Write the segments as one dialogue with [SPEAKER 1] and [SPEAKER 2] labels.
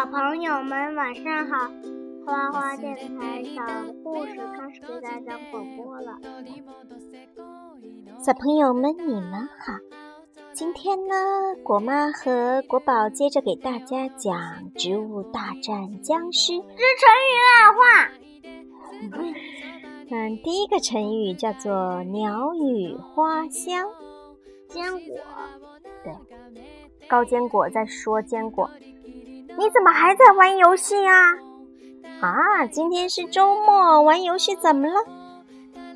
[SPEAKER 1] 小朋友们晚上好，花花电台小故事开始给大家广播了。
[SPEAKER 2] 小朋友们你们好，今天呢，果妈和果宝接着给大家讲《植物大战僵尸》。
[SPEAKER 1] 之成
[SPEAKER 2] 语二话。嗯，第一个成语叫做“鸟语花香”。
[SPEAKER 1] 坚果，
[SPEAKER 2] 对，高坚果在说坚果。你怎么还在玩游戏呀？啊，今天是周末，玩游戏怎么了？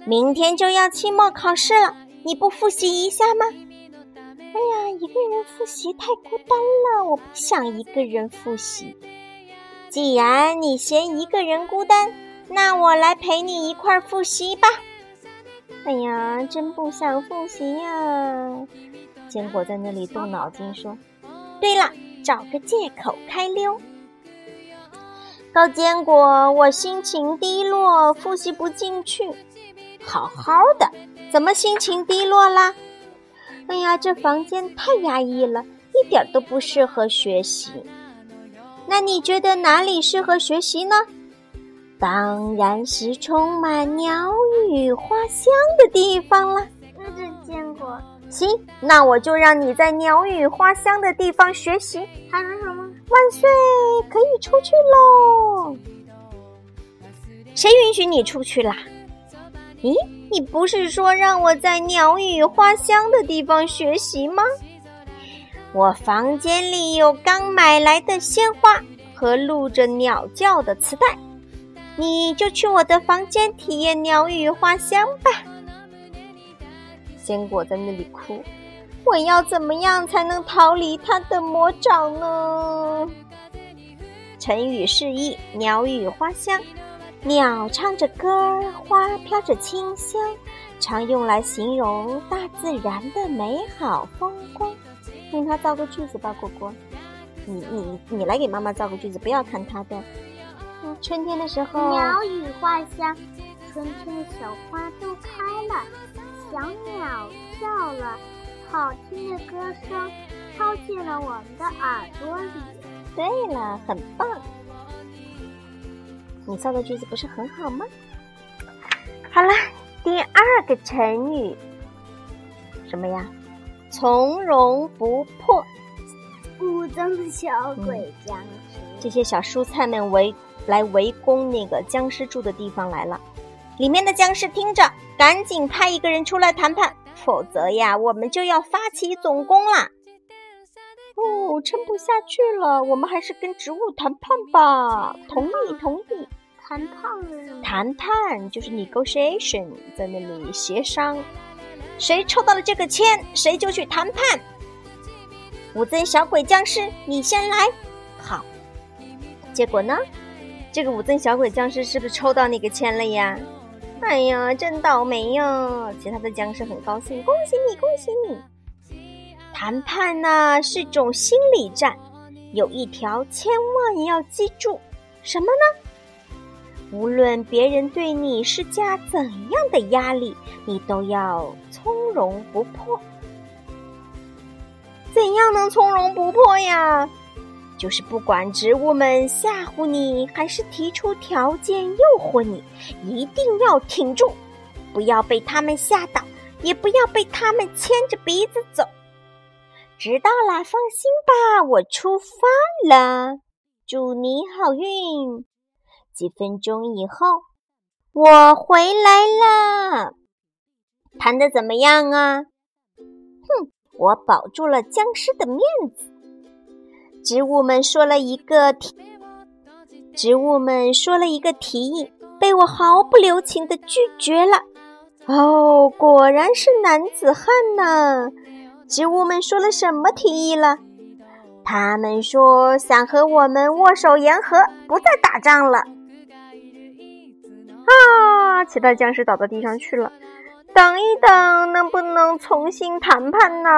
[SPEAKER 2] 明天就要期末考试了，你不复习一下吗？哎呀，一个人复习太孤单了，我不想一个人复习。既然你嫌一个人孤单，那我来陪你一块儿复习吧。哎呀，真不想复习呀！坚果在那里动脑筋说：“对了，找个借口开溜。”高坚果，我心情低落，复习不进去。好好的，怎么心情低落啦？哎呀，这房间太压抑了，一点都不适合学习。那你觉得哪里适合学习呢？当然是充满鸟语花香的地方了。行，那我就让你在鸟语花香的地方学习。
[SPEAKER 1] 还能什么？
[SPEAKER 2] 万岁！可以出去喽。谁允许你出去啦？咦，你不是说让我在鸟语花香的地方学习吗？我房间里有刚买来的鲜花和录着鸟叫的磁带。你就去我的房间体验鸟语花香吧。坚果在那里哭，我要怎么样才能逃离它的魔掌呢？成语释义：鸟语花香。鸟唱着歌，花飘着清香，常用来形容大自然的美好风光。用它造个句子吧，果果。你你你来给妈妈造个句子，不要看它的。春天的时候，
[SPEAKER 1] 鸟语花香，春天的小花都开了，小鸟叫了，好听的歌声飘进了我们的耳朵里。
[SPEAKER 2] 对了，很棒，你造的句子不是很好吗？好了，第二个成语，什么呀？从容不迫。
[SPEAKER 1] 武装的小鬼僵尸，
[SPEAKER 2] 这些小蔬菜们围。来围攻那个僵尸住的地方来了，里面的僵尸听着，赶紧派一个人出来谈判，否则呀，我们就要发起总攻啦！哦，撑不下去了，我们还是跟植物谈判吧。同意，同意。
[SPEAKER 1] 谈判？
[SPEAKER 2] 谈判就是 negotiation，在那里协商。谁抽到了这个签，谁就去谈判。武尊小鬼僵尸，你先来。好，结果呢？这个武尊小鬼僵尸是不是抽到那个签了呀？哎呀，真倒霉呀！其他的僵尸很高兴，恭喜你，恭喜你！谈判呢是种心理战，有一条千万要记住，什么呢？无论别人对你施加怎样的压力，你都要从容不迫。怎样能从容不迫呀？就是不管植物们吓唬你，还是提出条件诱惑你，一定要挺住，不要被他们吓倒，也不要被他们牵着鼻子走。知道啦，放心吧，我出发了，祝你好运。几分钟以后，我回来了，谈的怎么样啊？哼，我保住了僵尸的面子。植物们说了一个提，植物们说了一个提议，被我毫不留情的拒绝了。哦，果然是男子汉呢！植物们说了什么提议了？他们说想和我们握手言和，不再打仗了。啊！其他僵尸倒到地上去了。等一等，能不能重新谈判呢？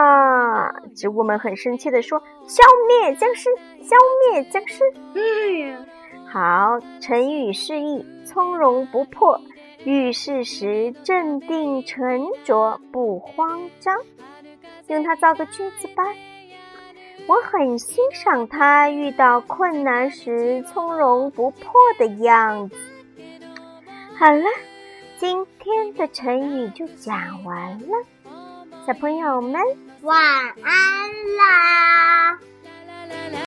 [SPEAKER 2] 植物们很生气地说：“消灭僵尸，消灭僵尸！”
[SPEAKER 1] 嗯，
[SPEAKER 2] 好，成语释义：从容不迫，遇事时镇定沉着，不慌张。用它造个句子吧。我很欣赏他遇到困难时从容不迫的样子。好了，今天的成语就讲完了，小朋友们
[SPEAKER 1] 晚安啦。